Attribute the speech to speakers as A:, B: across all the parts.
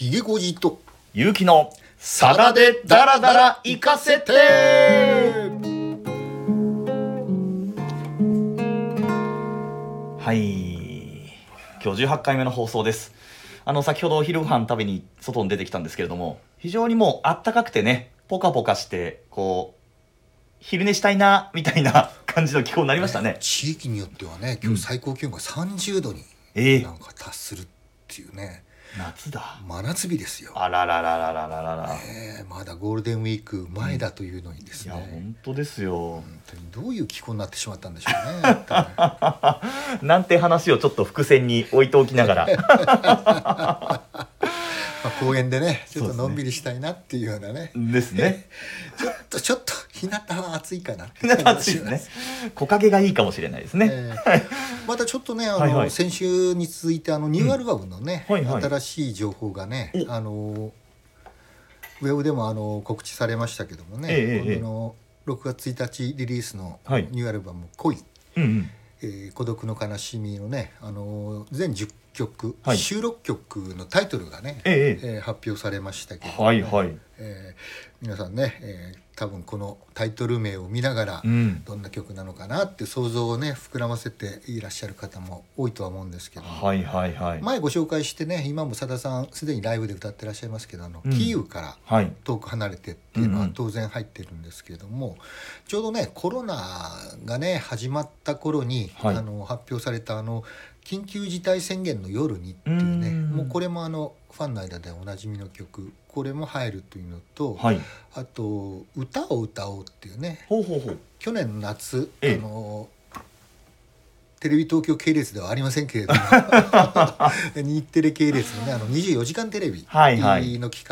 A: ひげごじと。
B: ゆうきのさだでダラダラ行かせて。はい。今日18回目の放送です。あの先ほどお昼ご飯食べに外に出てきたんですけれども非常にもうあったかくてねポカポカしてこう昼寝したいなみたいな 感じの気候になりましたね。
A: 地域によってはね今日最高気温が30度に
B: ええ。
A: なんか達するっていうね
B: 夏だ。
A: 真夏日ですよ、
B: あらららららららら。
A: えーまだゴールデンウィーク前だというのにです
B: いや
A: ね、
B: 本当ですよ。
A: 本当にどういう気候になってしまったんでしょうね。
B: なんて話をちょっと伏線に置いておきながら
A: まあ、公園でねちょっとのんびりしたいなっていうようなね。
B: ですね。
A: ちょっとちょっと日向は暑いかな
B: 日向暑いですね。木陰がいいかもしれないですね、
A: えーまたちょっとねあの、
B: はいはい。
A: 先週に続いてあのニューアルバムのね、
B: うん。はいはい。
A: 新しい情報がね
B: お。
A: あのウェブでもあの告知されましたけどもね、
B: ええええ
A: 今度の6月1日リリースの
B: はい。
A: ニューアルバム「恋」
B: うんうん。
A: えー孤独の悲しみ」のねあの全10曲、
B: はい。
A: 収録曲のタイトルがね、
B: ええ。
A: えー発表されましたけど、
B: はいはい。
A: えー皆さんね、えー多分このタイトル名を見ながら、
B: うん。
A: どんな曲なのかなって想像をね膨らませていらっしゃる方も多いとは思うんですけど。も、
B: はいはいはい。
A: 前ご紹介してね今もさださんすでにライブで歌ってらっしゃいますけどあの、
B: うん。
A: キーウから
B: はい。
A: 遠く離れてっていうの
B: うんうん。
A: は当然入ってるんですけれども、ちょうどねコロナがね始まった頃に、
B: はい。
A: あの発表されたあの緊急事態宣言の夜にっていうね
B: うん。
A: もうこれもあのファンの間でおなじみの曲これも入るというのと、
B: はい。
A: あと「歌を歌おう」っていうね
B: ほうほうほう。
A: 去年の夏、
B: ええ。
A: あのテレビ東京系列ではありませんけれども 日テレ系列のねあの24時間テレビ
B: はいはい。
A: の企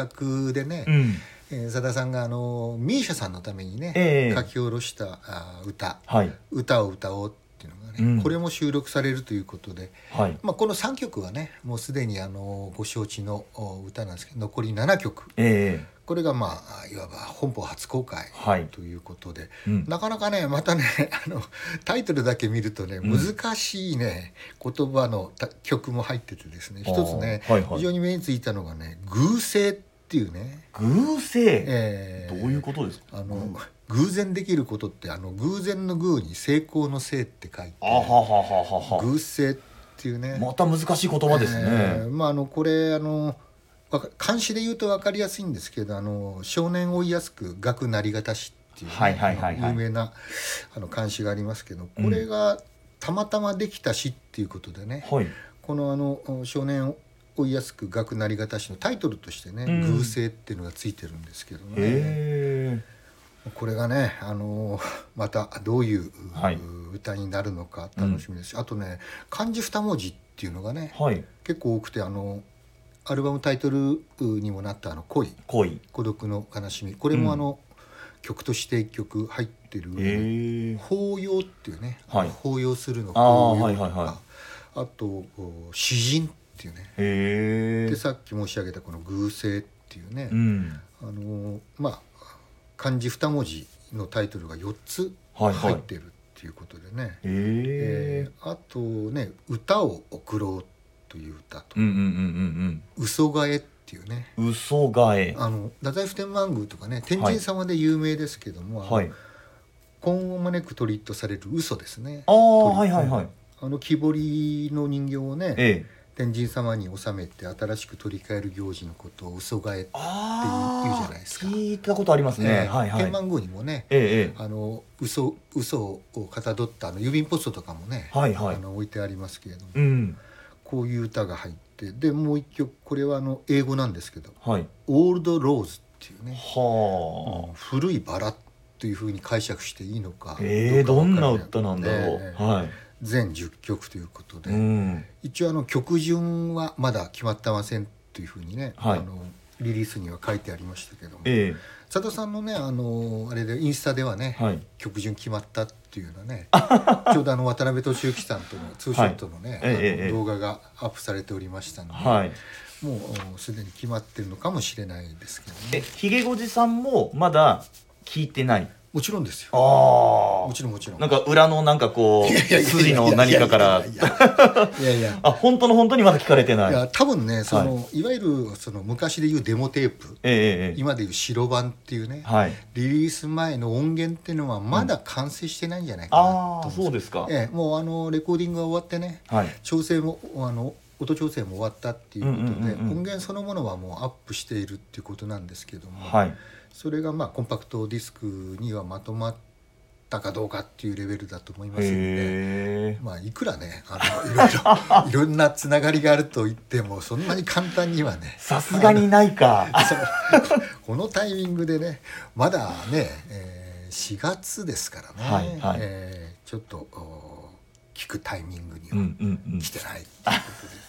A: 画でね、
B: うん。
A: えー、さださんがあのミーシャさんのためにね、
B: ええ。
A: 書き下ろしたあー歌。
B: はい「
A: 歌を歌おう」っていうのがね、
B: うん。
A: これも収録されるということで、
B: はい。
A: まあ、この3曲はねもうすでにあのご承知のお歌なんですけど残り7曲。
B: ええ。
A: これがまあいわば本邦初公開
B: はい。
A: ということで、
B: うん。
A: なかなかねまたね あのタイトルだけ見るとね
B: うん。
A: 難しいね、言葉のた曲も入っててですね一つね、
B: はいはい。
A: 非常に目についたのがね「偶性」っていうね、
B: 偶性
A: えー
B: どういうことですか？
A: あの偶然できることってあの偶然の偶に成功の性って書いて
B: あははははは。
A: 偶性っていうね。
B: また難しい言葉ですね、
A: えーまああのこれあの漢詩で言うと分かりやすいんですけどあの少年を追いやすく学なりがたしっていうね、
B: はいはいはいはい。
A: 有名なあの漢詩がありますけどこれがたまたまできた詩っていうことでね、
B: はい。
A: このあの少年を追いやすく学なりがたしのタイトルとしてね「
B: うん。
A: 偶性」っていうのがついてるんですけどねこれがねあのまたどういう、
B: はい。
A: 歌になるのか楽しみですし、あとね漢字二文字っていうのがね
B: はい。
A: 結構多くてあのアルバムタイトルにもなった「あの恋。
B: 恋。
A: 孤独の悲しみ」これもあの、曲として一曲入ってる上で
B: へえ
A: 法要っていうね、
B: はい。
A: 法要するの
B: あー
A: 法要
B: はいはいはい。
A: あと詩人っていうね。でさっき申し上げたこの偶性っていうね、
B: うん。
A: あのまあ漢字二文字のタイトルが4つ
B: はいはい。
A: 入ってるっていうことでね、
B: へ
A: え
B: え
A: ーあとね「歌を送ろう」という歌と。
B: うんうんうん「
A: 嘘替え」っていうね。
B: 嘘替え。
A: あの太宰府天満宮とかね天神様で有名ですけども、
B: はい。
A: 婚を招く鳥とされる嘘ですね。
B: あはいはいはい。
A: あの木彫りの人形をね
B: ええ
A: 天神様に納めて新しく取り替える行事のことを嘘替えって言うじゃないですか。
B: 聞いたことありますね、
A: えー
B: はいはい。
A: 天満宮にもね
B: えええ
A: あの嘘嘘をかたどったあの郵便ポストとかもね、
B: はいはい。
A: あの置いてありますけれども、
B: えうん。
A: こういう歌が入ってでもう一曲これはあの英語なんですけど
B: はい「
A: オールド・ローズ」っていうね、
B: はあ、
A: 古いバラというふうに解釈していいのか
B: ええ
A: ど
B: んな歌なんだろう、
A: ええ。
B: はい
A: 全10曲ということで、
B: うん。
A: 一応あの曲順はまだ決まってませんというふうにね、
B: はい。
A: あのリリースには書いてありましたけども。
B: え
A: 佐藤さんのねあのあれでインスタではね、
B: えはい。
A: 曲順決まったっていうのはねちょうどあの渡辺俊之さんとのツーショットのね、
B: ええ
A: あの
B: ええ。
A: 動画がアップされておりましたので、
B: はい。
A: もうおすでに決まってるのかもしれないですけどね。
B: えひげごじさんもまだ聞いてない？
A: もちろんですよ。
B: あ
A: もちろんもちろん。
B: なんか裏のなんかこ
A: いやいやいう
B: 筋の何かから。
A: いやいや
B: あ本当の本当にまだ聞かれてない。
A: いや多分ねその、い、わゆるその昔でいうデモテープ。
B: ええええ
A: 今でいう白版っていうね、
B: はい。
A: リリース前の音源っていうのはまだ完成してないんじゃないかなと
B: ああ
A: 思うん
B: そうですか。
A: ええ、もうあのレコーディングが終わってね。
B: はい。
A: 調整もあの音調整も終わったっていうことで、音源そのものはもうアップしているっていうことなんですけども、
B: はい
A: それがまあコンパクトディスクにはまとまったかどうかっていうレベルだと思いますので。まあ、いくらねあのいろいろ いろんなつながりがあると言ってもそんなに簡単にはね
B: さすがにないか。
A: このタイミングでねまだね、えー4月ですからね、
B: はいはい。
A: えーちょっとお聞くタイミングには
B: うんうんうん。
A: 来てないっていうことで、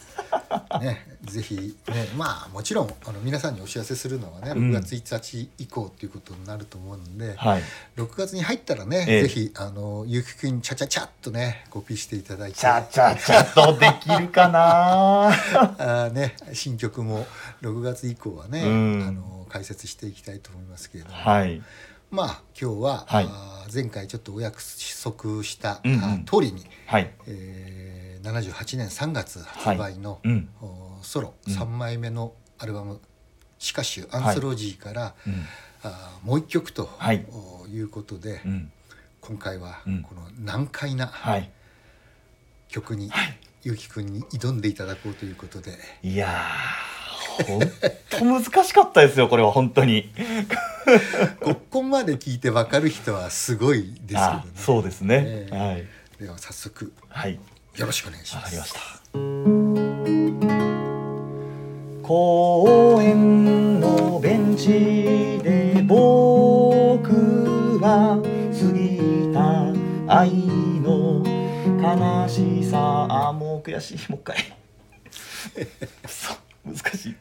A: ね、ぜひねまあもちろんあの皆さんにお知らせするのはね
B: うん。
A: 6月1日以降っていうことになると思うんで、
B: はい。
A: 6月に入ったらね、
B: ええ。
A: ぜひあのゆうきくんにちゃちゃちゃっとねコピーしていただいて
B: ちゃちゃちゃとできるかな。
A: あーね、新曲も6月以降はね、
B: うん。
A: あの解説していきたいと思いますけれども、
B: はい
A: まあ今日は、
B: はい。
A: 前回ちょっとお約束した、
B: うんうん。
A: 通りに、
B: はい。
A: えー78年3月発売の、
B: うん。
A: おソロ
B: うん。
A: 3枚目のアルバム「シカシュアンソロジー」から、
B: うん。
A: あーもう一曲と、
B: はい。
A: おいうことで、
B: うん。
A: 今回は
B: うん。
A: この難解な
B: はい。
A: 曲に、ゆうきくんに挑んでいただこうということで。
B: いやーほんと難しかったですよこれは本当に。
A: ここまで聞いて分かる人はすごいですけど
B: あ
A: ね。
B: そうですね、
A: ええ
B: はい。
A: では早速
B: はい。
A: よろしくお願いします。
B: わかりました公園のベンチで僕は過ぎた愛の悲しさ。あもう悔しい。もう一回。そう難しい。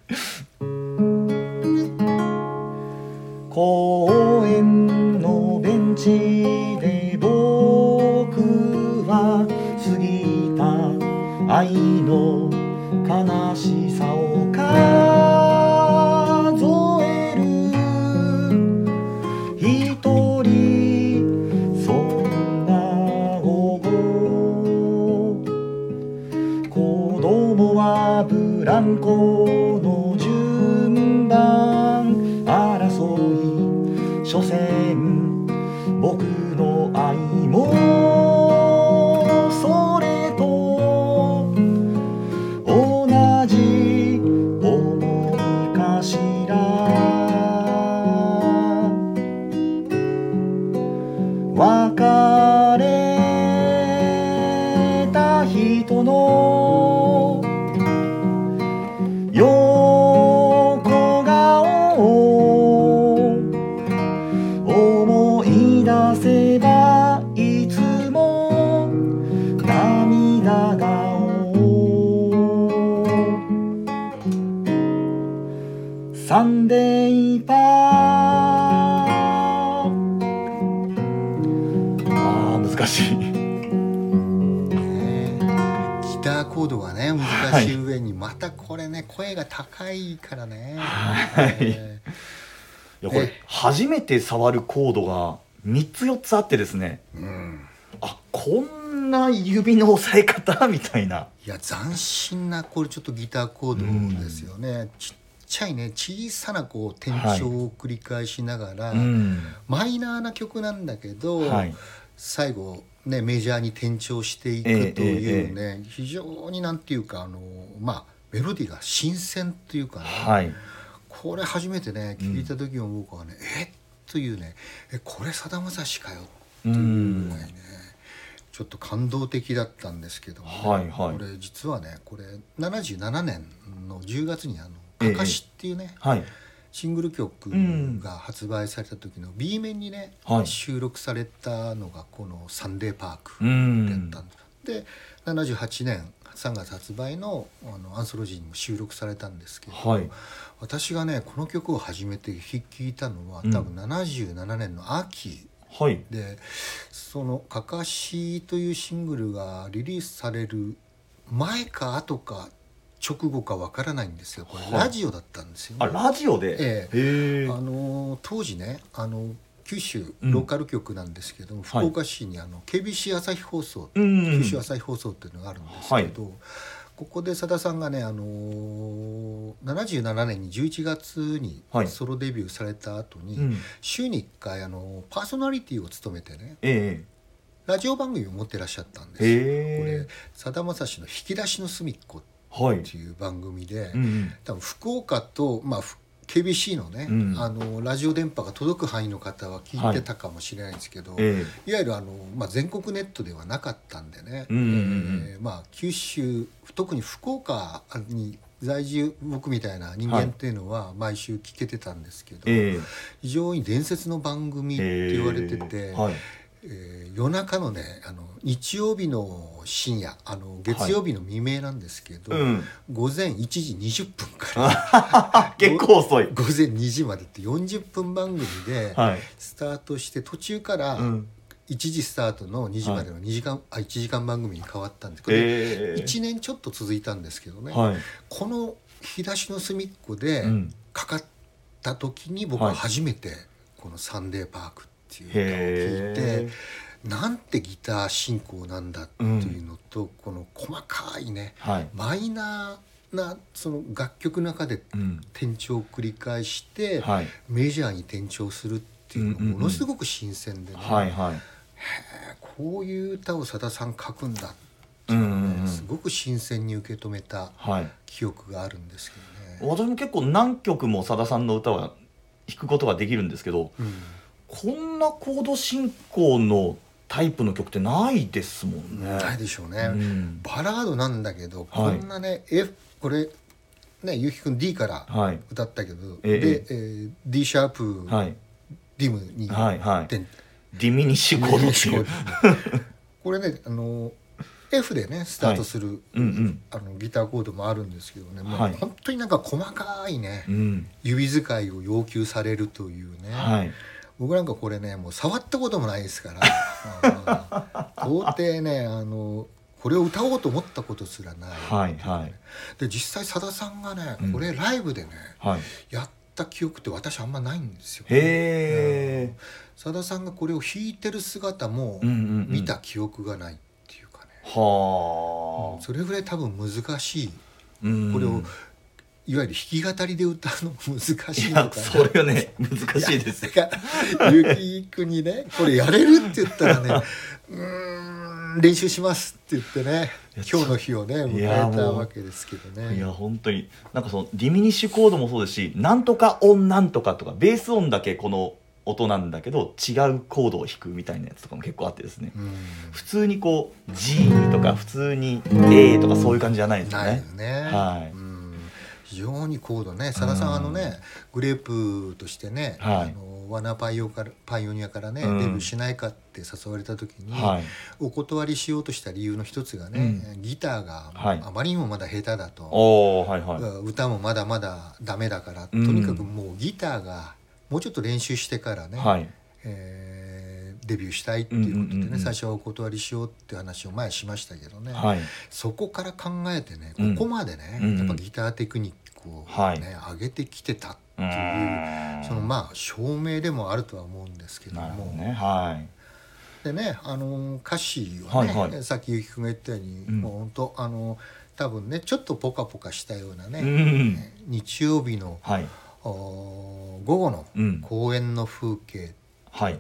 B: 公園のベンチで僕は過ぎた愛の悲しさを数える。一人そんな午後子供はブランコて触るコードが3つ4つあってですね
A: ーうん。
B: あこんな指の押さえ方みたいな。い
A: や斬新なこれちょっとギターコードですよね。ちっちゃいね小さなこう転調を繰り返しながら、
B: うん。
A: マイナーな曲なんだけど、
B: はい。
A: 最後ねメジャーに転調してい
B: ええ
A: くというね、非常になんていうかあのまあメロディーが新鮮っていうかね、
B: はい。
A: これ初めてね聞いた時も僕はね、えっというねえこれさだまさしかよ。
B: う
A: っていうぐらいね。ちょっと感動的だったんですけどもね、
B: はいはい。
A: これ実はねこれ77年の10月にあの「
B: ええ
A: かかし」っていうね、
B: はい。
A: シングル曲が発売された時の B 面にね、
B: はい。
A: 収録されたのがこの「サンデーパーク」
B: う
A: だ
B: ん
A: ったんです。で78年3月発売のあのアンソロジーにも収録されたんですけど、
B: はい。
A: 私がねこの曲を初めて聴いたのは
B: うん。
A: 多分77年の秋
B: はい。
A: で、その「かかし」というシングルがリリースされる前か後か直後かわからないんですよ。これ
B: はい。
A: ラジオだったんですよ、
B: あラジオで？
A: え
B: へえ。
A: あの当時ねあの九州
B: うん。
A: ローカル局なんですけども、福岡市にあの KBC 朝日放送、
B: うん
A: 九州朝日放送っていうのがあるんですけど、ここでさださんがね、あのー、77年に11月に
B: はい。
A: ソロデビューされた後に、
B: うん。
A: 週に1回あのパーソナリティを務めてね
B: え
A: ラジオ番組を持ってらっしゃったんで
B: え
A: すよ。こ
B: へ
A: れさだまさしの「引き出しの隅っこ」っていう番組で、
B: うんうん。
A: 多分福岡と、まあ、ふ KBC のね、
B: うん。
A: あのラジオ電波が届く範囲の方は聞いてたかもしれないんですけど、
B: え
A: いわゆるあの、まあ、全国ネットではなかったんでね、えーまあ、九州特に福岡に在住僕みたいな人間っていうのは毎週聞けてたんですけど、
B: ええ。
A: 非常に伝説の番組って言われてて、
B: ええ。はい
A: えー夜中のねあの日曜日の深夜あの月曜日の未明なんですけど、
B: うん。
A: 午前1時20分から
B: あ 結構遅い。
A: 午前2時までって40分番組で
B: はい。
A: スタートして途中から
B: うん。
A: 1時スタートの2時までの2時間、あ1時間番組に変わったんですけど、
B: ええ
A: 1年ちょっと続いたんですけどね、
B: はい。
A: この「引き出しの隅っこ」で
B: うん。
A: かかった時に僕は初めてこの「サンデーパーク」っていう
B: へ
A: 歌を聴いて
B: え
A: なんてギター進行なんだっていうのと、この細かいね
B: はい。
A: マイナーなその楽曲の中で
B: うん。
A: 転調を繰り返して、
B: はい。
A: メジャーに転調するっていうのものすごく新鮮でね、
B: はいはい。
A: こういう歌をさださん書くんだって
B: うん
A: いうのすごく新鮮に受け止めた
B: はい。
A: 記憶があるんですけどね。
B: 私も結構何曲もさださんの歌は弾くことができるんですけど
A: うん
B: こんなコード進行のタイプの曲ってないですもんね。
A: ないでしょうね、
B: うん。
A: バラードなんだけど、
B: はい。
A: こんなね F これねゆうきくん D から
B: はい。
A: 歌ったけど、
B: ええ
A: で、えー D シャープ、
B: はい。
A: ディムに
B: はいはい。
A: で
B: ディミニッシュコードっていう。
A: これねあの F でねスタートする、
B: うんうん。
A: あのギターコードもあるんですけどね、もう
B: はい。
A: 本当になんか細かいね、
B: うん。
A: 指使いを要求されるというね、
B: はい
A: 僕なんかこれねもう触ったこともないですからうん到底ねあのこれを歌おうと思ったことすらない、
B: はいはい。
A: で実際さださんがね
B: うん。
A: これライブでね、
B: はい。
A: やった記憶って私あんまないんですよ。
B: へえ。
A: さださんがこれを弾いてる姿も
B: うんうんうん。
A: 見た記憶がないっていうかね、
B: はあ。
A: それぐらい多分難しい。
B: うん。
A: これをいわゆる弾き語りで歌うの難しいのかな。
B: それはね。難しいです
A: ゆきくんにねこれやれるって言ったらねうーん練習しますって言ってね今日の日をね迎えたわけですけどね。
B: いや本当になんかそのディミニッシュコードもそうですしなんとか音なんとかとかベース音だけこの音なんだけど違うコードを弾くみたいなやつとかも結構あってですね。
A: うん。
B: 普通にこう G とか普通に A とかそういう感じじゃないですよ
A: ないよ
B: ね。
A: ね、
B: はい。
A: うん非常に高度ね。さださんあのねグレープとしてね、
B: はい。
A: あのワナパイオからパイオニアからね、
B: うん。
A: デビューしないかって誘われた時に、
B: はい。
A: お断りしようとした理由の一つがね、ギターが
B: はい。
A: あまりにもまだ下手だと、
B: はいはい。
A: 歌もまだまだダメだから、
B: うん。
A: とにかくもうギターがもうちょっと練習してからね、
B: はい。
A: えーデビューしたいっていうことでね、
B: うんうんうんうん。
A: 最初はお断りしようっていう話を前しましたけどね、
B: はい。
A: そこから考えてね
B: うん。
A: ここまでね、
B: うんうん。
A: やっぱギターテクニックを、ね
B: はい。
A: 上げてきてたって
B: う
A: いうそのまあ証明でもあるとは思うんですけども。
B: ね。はい。
A: でねあの歌詞はね、
B: はいはい。
A: さっきゆきくんが言ったように、
B: うん。
A: もう本当あの多分ねちょっとポカポカしたようなね、
B: うん
A: 日曜日の
B: はい。
A: お午後の
B: うん。
A: 公園の風景と
B: はい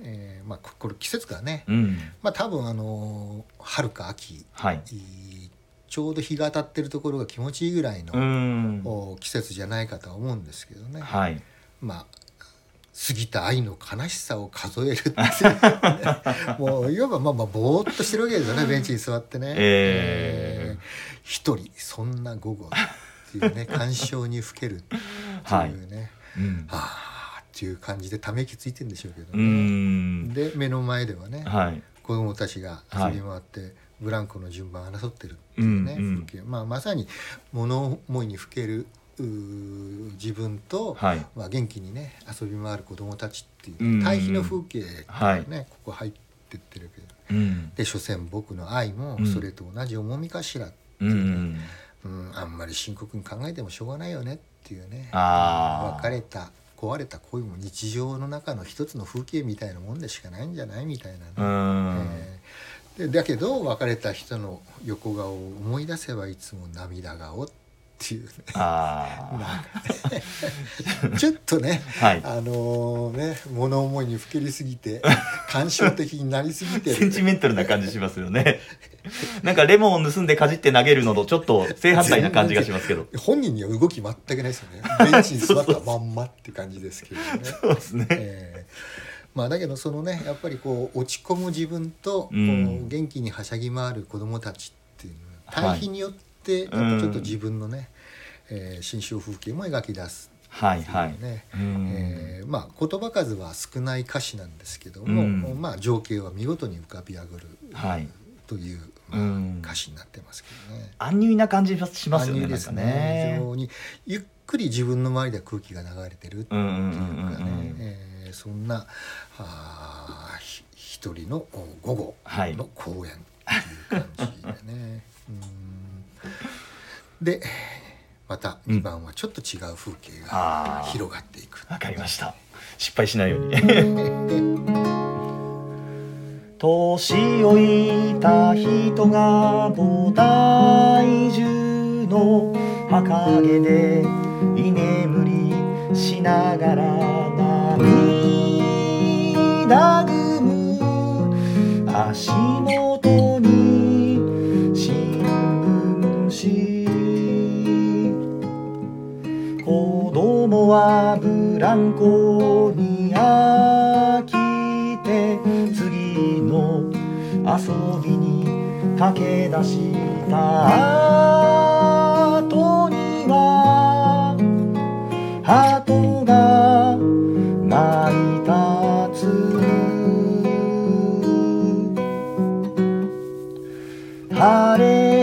A: えーまあ、ここれ季節がね、
B: うん。
A: まあ多分あの春か秋
B: はい。
A: ちょうど日が当たってるところが気持ちいいぐらいの、季節じゃないかとは思うんですけどね、
B: はい。
A: まあ過ぎた愛の悲しさを数えるって もういわばまあまあぼーっとしてるわけですよねベンチに座ってね、
B: えー。
A: ー一人そんな午後っていうね 感傷にふけるっていうね、
B: うん。
A: ああっていう感じでため息ついてんでしょうけど
B: う
A: ね、
B: ん。
A: で目の前ではね、
B: はい。
A: 子供たちが遊び回って、ブランコの順番争ってるっていうね、
B: うんうん。
A: 風景。まあ、まさに物思いにふける自分と、
B: はい。
A: まあ、元気にね遊び回る子供たちっていう、
B: うんうん。
A: 対比の風景がね、
B: はい。
A: ここ入ってってるけど。
B: うん。
A: で所詮僕の愛も
B: うん。
A: それと同じ重みかしら、
B: うん
A: うん。あんまり深刻に考えてもしょうがないよねっていうね。別れた壊れた恋も日常の中の一つの風景みたいなもんでしかないんじゃないみたいなね、えー。でだけど別れた人の横顔を思い出せばいつも涙顔っていうね。
B: あ
A: ちょっとね
B: あはい。
A: あのね物思いにふけりすぎて 感傷的になりすぎて
B: センチメンタルな感じしますよね。なんかレモンを盗んでかじって投げるのとちょっと正反対な感じがしますけど。
A: 本人には動き全くないですよね。ベンチに座ったまんまって感じですけどね。
B: そうですね。
A: えーまあだけどそのねやっぱりこう落ち込む自分とこう
B: うん
A: 元気にはしゃぎ回る子供たちっていうの
B: は
A: はい対比によってやっぱちょっと自分のね、えー心象風景も描き出すって
B: はいはい。
A: いうね、
B: うん。
A: えーまあ言葉数は少ない歌詞なんですけども、
B: うん。
A: まあ情景は見事に浮かび上がる、
B: はい。
A: という、まあ
B: うん。
A: 歌詞になってますけどね。
B: 安入な感じしますよね
A: ですね。
B: ね。
A: 非常にゆっくり自分の周りで空気が流れてるっていうかね、
B: うんうんうんうんうん。
A: えーそんなあ一人のお午後
B: はい。
A: の公園っていう感じでね。うんでまた2番はちょっと違う風景が広がっていく。
B: わかりました。失敗しないように。年老いた人が菩提樹の墓毛で居眠りしながら涙ぐむ。足元はブランコに飽きて次の遊びに駆け出した後には鳩が舞い立つ晴れ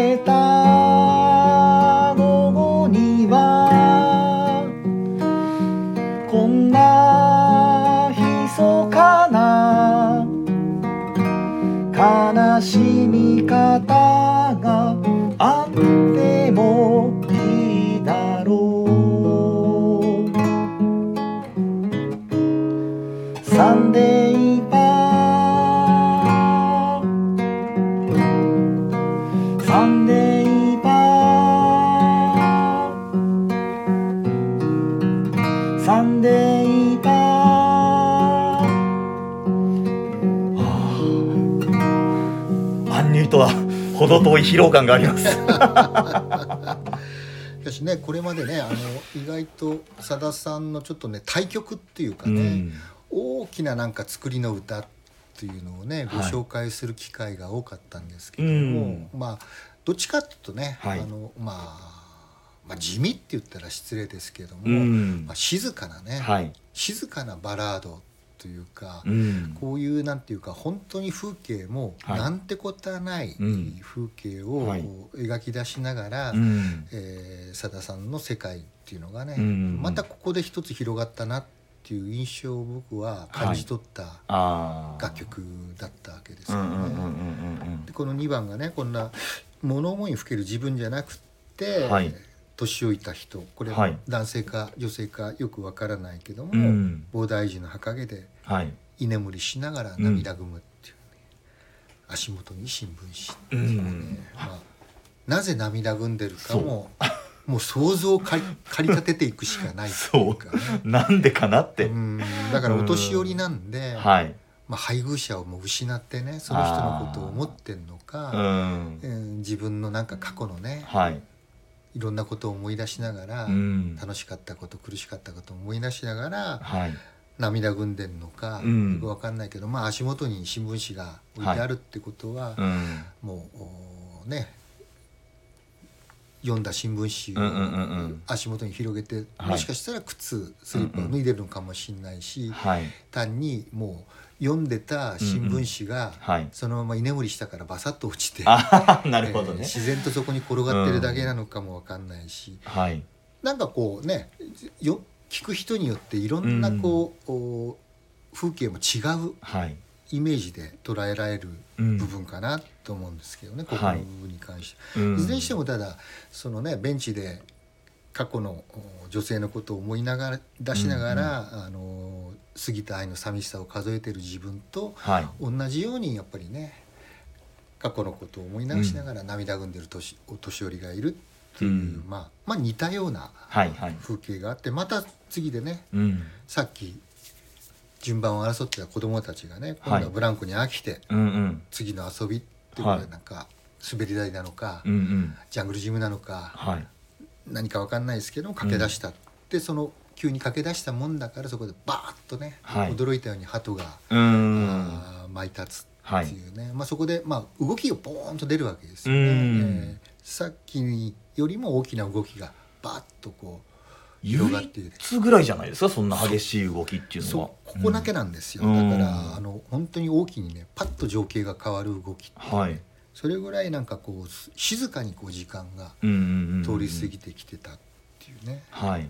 B: 程遠い疲労感があります。
A: しかしねこれまでねあの意外とさださんのちょっとね対局っていうかね、
B: うん。
A: 大きななんか作りの歌っていうのをねご
B: はい。
A: 紹介する機会が多かったんですけれども、まあどっちかっていうとね、
B: はい。
A: あのまあ、まあ地味って言ったら失礼ですけども、
B: うん。
A: まあ、静かなね、
B: はい。
A: 静かなバラードというか、
B: うん。
A: こういうなんていうか本当に風景も
B: はい。
A: なんてことはない
B: うん。
A: 風景を描き出しながら、
B: うん。
A: えーさださんの世界っていうのがね、
B: うん。
A: またここで一つ広がったなっていう印象を僕は感じ取った楽曲だったわけですよね。
B: うん
A: でこの2番がねこんな物思いにふける自分じゃなくって、
B: はい
A: 年老いた人これ
B: は
A: はい。男性か女性かよくわからないけども、
B: うん。
A: 菩提寺の墓毛で
B: はい。
A: 居眠りしながら涙ぐむっていうね、足元に新聞紙っていうね、
B: うん。
A: まあ、なぜ涙ぐんでるかも もう想像を駆り立てていくしかないっていうかね。
B: なんでかなって、
A: うん。だからお年寄りなんで、
B: はい。
A: まあ、配偶者をもう失ってねその人のことを思ってんの
B: う
A: か、
B: ん。
A: うん。自分のなんか過去のね
B: はい
A: いろんなことを思い出しながら、
B: うん。
A: 楽しかったこと苦しかったことを思い出しながら
B: はい。
A: 涙ぐんでんのか、
B: うん。
A: よくわかんないけど、まあ、足元に新聞紙が置いてあるってことは、
B: うん。
A: もうおね読んだ新聞紙を足元に広げて、
B: はい。
A: もしかしたら靴スリッパを脱いでるのかもしれないし、
B: はい。
A: 単にもう読んでた新聞紙が
B: はい。
A: そのまま居眠りしたからバサッと落ちて、
B: ああなるほどね、
A: えー自然とそこに転がってるだけなのかもわかんないし、
B: はい。
A: なんかこうねよ聞く人によっていろんなこう、お風景も違う
B: はい。
A: イメージで捉えられる
B: うん。
A: 部分かなと思うんですけどね、ここ
B: はい
A: の部分に関して、
B: うん。
A: いずれにしてもただそのねベンチで過去のお女性のことを思いながら出しながら、あの過ぎた愛の寂しさを数えてる自分と
B: はい。
A: 同じようにやっぱりね過去のことを思い流しながら涙ぐんでる年お年寄りがいるっていう、
B: うん。
A: まあ、まあ似たような
B: はいはい。
A: 風景があってまた次でね
B: うん。
A: さっき順番を争ってた子供たちがね今度はブランコに飽きて
B: うんうん。
A: 次の遊びっていうことなんか滑り台なのか、
B: うんうん。
A: ジャングルジムなのか
B: はい
A: 何か分かんないですけど駆け出した、でその急に駆け出したもんだからそこでバーッとね、
B: はい。
A: 驚いたように鳩が、あー舞い立つって
B: はい
A: いうね、まあ、そこで、まあ、動きがボーンと出るわけですよね、
B: うん。
A: えーさっきよりも大きな動きがバーッとこう
B: 唯
A: 広がっている。
B: 一ぐらいじゃないですか？そんな激しい動きっていうのは。
A: ここだけなんですよ、
B: うん。
A: だからあの本当に大きにねパッと情景が変わる動きってね
B: はい
A: それぐらいなんかこうす静かにこう時間が通り過ぎてきてたっていうね、
B: はい。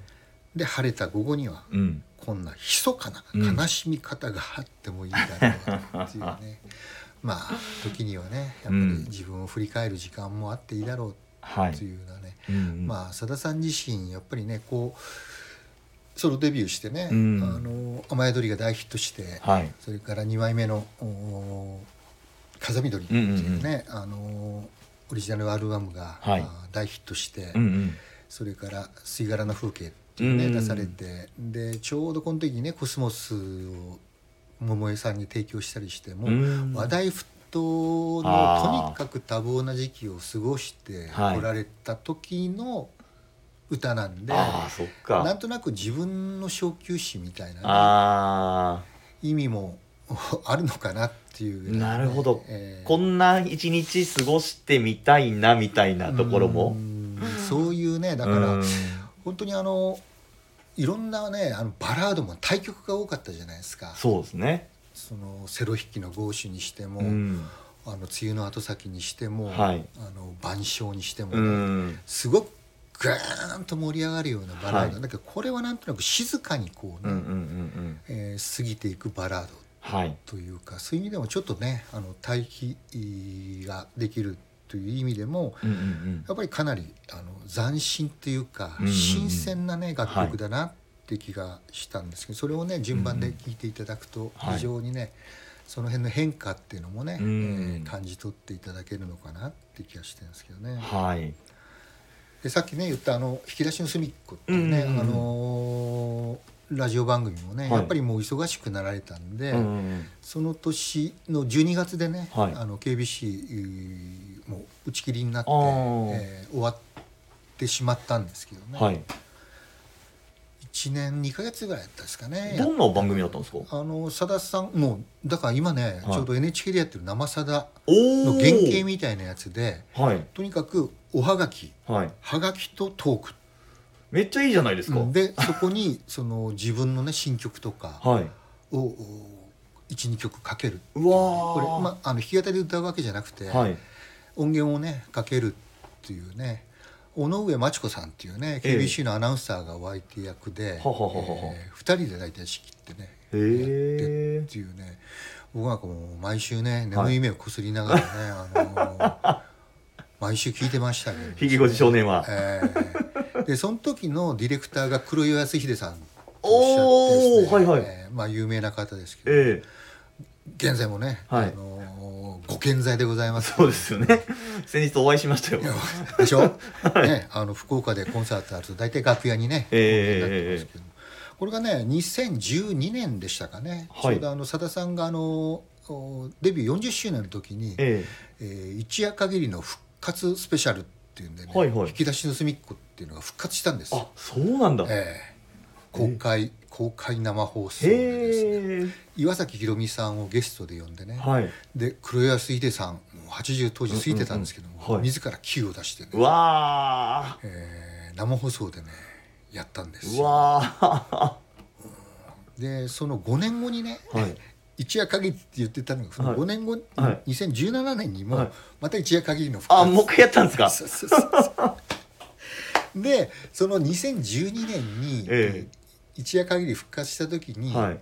A: で晴れた午後には
B: うん。
A: こんな密かな
B: うん。
A: 悲しみ方があってもいいだろうっていうね、まあ時にはねやっぱり自分を振り返る時間もあっていいだろう
B: はい
A: というようなね、
B: うんうん。
A: まあさださん自身やっぱりねこうソロデビューしてね「
B: うん。
A: あの雨宿り」が大ヒットして、
B: はい。
A: それから2枚目のお「風見鶏」っていうね、あのオリジナルアルバムが、
B: はい。
A: あ大ヒットして、
B: うんうん。
A: それから「吸い殻の風景」っていうね、
B: うん
A: 出されてでちょうどこの時にねコスモスを桃江さんに提供したりしても、
B: うん。
A: 話題沸騰のとにかく多忙な時期を過ごして
B: はい。
A: 来られた時の歌なんで、
B: ああそっか。
A: なんとなく自分の小休止みたいなね、
B: あ
A: 意味も あるのかなっていうね、
B: なるほど。
A: えー
B: あこんな一日過ごしてみたいなみたいなところも。
A: うん。そういうねだから、
B: うん。
A: 本当にあのいろんなねあのバラードも対曲が多かったじゃないですか。
B: そうですね。
A: そのセロ弾きのゴーシュにしても、
B: うん。
A: あの梅雨の後先にしても、
B: はい。
A: あの晩鐘にしても
B: う
A: ね、
B: ん。
A: すごくガーンと盛り上がるようなバラード、
B: はい。
A: だけどこれはなんとなく静かにこうね、えー過ぎていくバラード
B: はい。
A: というかそういう意味でもちょっとねあの対比ができるという意味でも
B: うんうんうん。
A: やっぱりかなりあの斬新というか、
B: うんうんうん。
A: 新鮮なね楽曲だなって気がしたんですけど、それをね順番で聴いていただくと
B: はい。
A: 非常にね、その辺の変化っていうのもね、
B: うん。
A: えー感じ取っていただけるのかなって気がしてるんですけどね。
B: はい。
A: でさっきね言ったあの「引き出しの隅っこ」っていうね、
B: うんうんうん。
A: あのーラジオ番組もね、
B: はい。
A: やっぱりもう忙しくなられたんで、
B: うん
A: その年の12月でね、
B: はい。
A: あの KBC も打ち切りになって、えー終わってしまったんですけどね、
B: はい。
A: 1年2ヶ月ぐらいだったですかね。
B: どんな番組だったんですか？
A: あのさださんもうだから今ね、
B: はい。
A: ちょうど NHK でやってる「生さだ」の原型みたいなやつで
B: はい。
A: とにかくおはがき。
B: はい。
A: はがきとトーク
B: めっちゃいいじゃないですか、
A: でそこに その自分のね新曲とか
B: はい。
A: を12曲かける
B: う。わー。
A: これ、まあ、あの弾き語りで歌うわけじゃなくて、
B: はい。
A: 音源をねかけるっていうね尾上真知子さんっていうね
B: ええ。
A: KBC のアナウンサーがお相手役で、
B: ははははは。
A: えー二人で大体仕切ってね
B: へ
A: やって
B: え
A: っていうね。僕なんかもう毎週ね眠い目をこすりながらね、あの毎週聞いてましたけど。
B: ひげごじ少年は。
A: ええでその時のディレクターが黒岩康秀さんとお
B: おーはいはい。
A: ええまあ有名な方ですけど
B: ええ。
A: 現在もね、
B: はい。
A: あのご健在でございます。
B: そうですよね。先日お会いしましたよ。
A: でしょ、ね、あの福岡でコンサートあると大体楽屋にね、これがね2012年でしたかね、
B: はい。
A: ちょうどあのさださんがあのおデビュー40周年の時に、
B: え
A: え。ー一夜限りの復活スペシャルっていうんでね、
B: はいはい。
A: 引き出しの隅っこっていうのが復活したんです。
B: えあそうなんだ。
A: ええ。公開、公開生放送でですね。岩崎宏美さんをゲストで呼んでね、
B: はい。
A: で黒岩秀さんもう80当時過ぎてたんですけども、
B: うんうんうん。はい。
A: 自らキーを出してね、
B: うわ
A: えー生放送でねやったんです
B: わ
A: でその5年後にね、
B: ーはい
A: 一夜限りって言ってたのがその
B: はい。
A: 5年後、
B: はい。
A: 2017年にも
B: はい。
A: また一夜限りの復
B: あもう一回やったんですか？
A: でその2012年に、
B: え
A: 一夜限り復活した時に、
B: はい。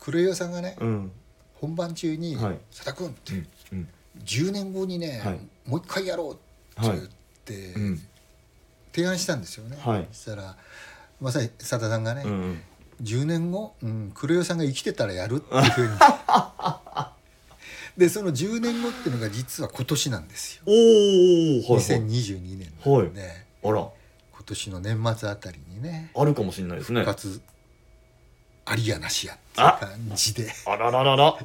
A: 黒岩さんがね、
B: うん。
A: 本番中に
B: はい「
A: 佐田君」って、
B: うんうん。
A: 10年後にね、
B: はい。
A: もう一回やろうって言って、
B: うん。
A: 提案したんですよね、
B: はい。
A: そしたらまさに佐田さんがね、
B: うんうん
A: 10年後、うん、黒代さんが生きてたらやるっていうふうに。でその10年後っていうのが実は今年なんですよ。
B: おおはいはい。
A: 2022年なんで、
B: あら。
A: 今年の年末あたりにね
B: あるかもしれないですね。
A: 復活ありやなしやっていう感じで。
B: あらららら。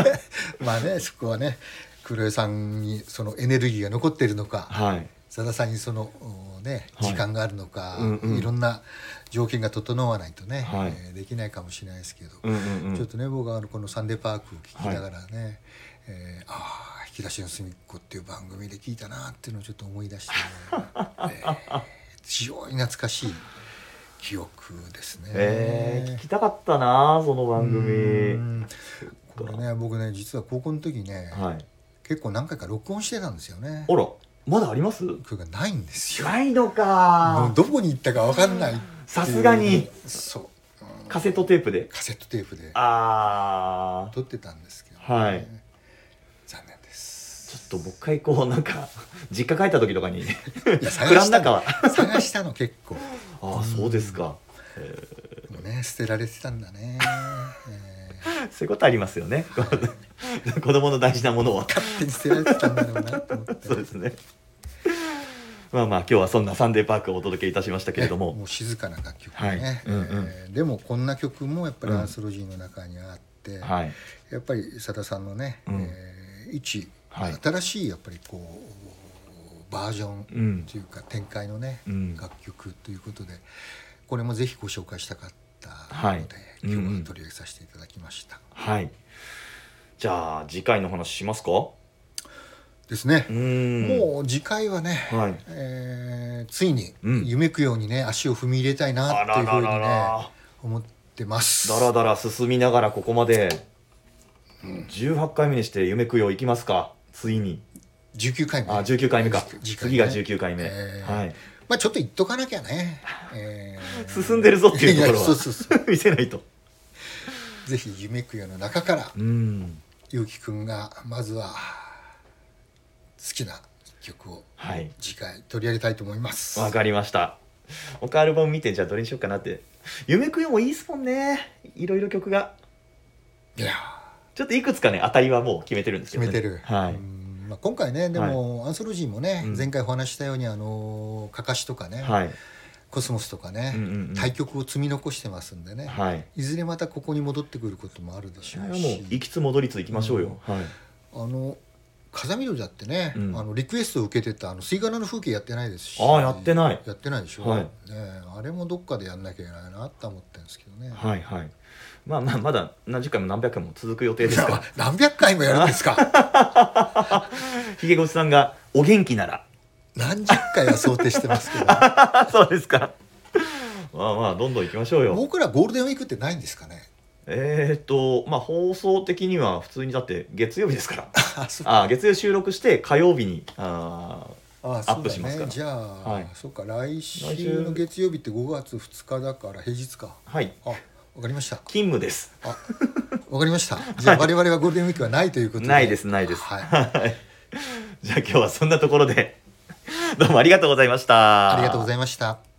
A: まあねそこはね黒江さんにそのエネルギーが残っているのか
B: はい。
A: 佐田さんにそのおね
B: はい。
A: 時間があるのか、
B: うんうん。
A: いろんな条件が整わないとね、
B: はい。
A: えーできないかもしれないですけど、
B: うんうんうん。
A: ちょっとね僕はあのこの「サンデーパーク」を聞きながらね、えーああ引き出しの隅っこっていう番組で聞いたなっていうのをちょっと思い出して、ね えー非常に懐かしい記憶ですね。
B: えー、聞きたかったなその番
A: う
B: 組
A: ん。これね僕ね実は高校の時ね、
B: はい。
A: 結構何回か録音してたんですよね。
B: あらまだあります？
A: これがないんですよ。
B: ないの
A: も
B: か
A: うどこに行ったか分かんないっていう。
B: さすがに。
A: そう、うん
B: カセットテープで？
A: カセットテープで。
B: あー。
A: 撮ってたんですけど、
B: はい。
A: 残念です。
B: ちょっともう一回こうなんか実家帰った時とかに。
A: いや
B: 蔵
A: の。
B: の中は。
A: 探したの結構。
B: ああそうですか、
A: ね捨てられてたんだね、え
B: そういうことありますよね。子供の大事なものは
A: ー勝手に捨てられてたんだろうなと思って。
B: そうですね。まあまあ今日はそんなサンデーパークをお届けいたしましたけれども。
A: ねもう静かな楽曲
B: はい。
A: ね、
B: うんうん。
A: えーでもこんな曲もやっぱり
B: うん。
A: アンソロジーの中にあって、
B: はい。
A: やっぱり佐田さんのね、
B: うん。
A: えー一、
B: はい。
A: 新しいやっぱりこうバージョン
B: うん。
A: というか展開のね、
B: うん。
A: 楽曲ということでこれもぜひご紹介したかった
B: はい
A: ので、
B: うんうん
A: 今日は取り上げさせていただきました、
B: はい。じゃあ次回の話しますか？
A: ですね。
B: う、ん。
A: もう次回はね、
B: はい。
A: えーついに
B: うん。
A: 夢くようにね足を踏み入れたいな
B: あ
A: っていうふうにね思ってます。
B: だらだら進みながらここまで18回目にして夢供養行きますか？ついに。
A: 19回目。
B: あ19回目か。
A: ね
B: 次が19回目、
A: えー。
B: はい
A: まあちょっと言っとかなきゃね、えー。
B: 進んでるぞっていうところは。見せないと。
A: ぜひ夢くよの中から
B: うん。
A: ゆうきくんがまずは好きな曲を
B: はい。
A: 次回取り上げたいと思います。
B: わかりました。他アルバム見てじゃあどれにしようかなって。夢供養もいいっすもんね。いろいろ曲が。
A: いや
B: ちょっといくつかね当たりはもう決めてるんですけど、ね、
A: 決めてる、
B: はい。
A: うんまあ、今回ねでも、アンソロジーもね、
B: うん。
A: 前回お話ししたようにあのかかしとかね、
B: はい。
A: コスモスとかね、
B: うんうんうん。
A: 対局を積み残してますんでね、
B: はい。
A: いずれまたここに戻ってくることもあるでしょう
B: それはもう
A: し
B: 行きつ戻りつ行きましょうよ、はい。
A: あの風見鶏だってね、
B: うん。
A: あのリクエストを受けてたあの吸い殻の風景やってないですし。
B: ああやってない。
A: やってないでしょ、
B: はい。
A: ねあれもどっかでやんなきゃいけないなと思ってるんですけどね、
B: はいはい。まあまあまだ何十回も何百回も続く予定ですか
A: 何百回もやるんですか？
B: らひげごちさんがお元気なら。
A: 何十回は想定してますけど、
B: そうですか。まあまあどんどん行きましょうよ。
A: 僕らゴールデンウィークってないんですかね？
B: えー、っとまあ放送的には普通にだって月曜日ですから。あ月曜収録して火曜日にあ
A: あ
B: アップしますから。
A: じゃあ、
B: はい。
A: そうか来
B: 来
A: 週
B: 週
A: の月曜日って5月2日だから平日か。
B: ーはい。
A: あわかりました。
B: 勤務です。
A: あわかりました。じゃあ我々はゴールデンウィークはないということで。
B: ないですないです。
A: はい。
B: はい。じゃあ今日はそんなところで。どうもありがとうございました。
A: ありがとうございました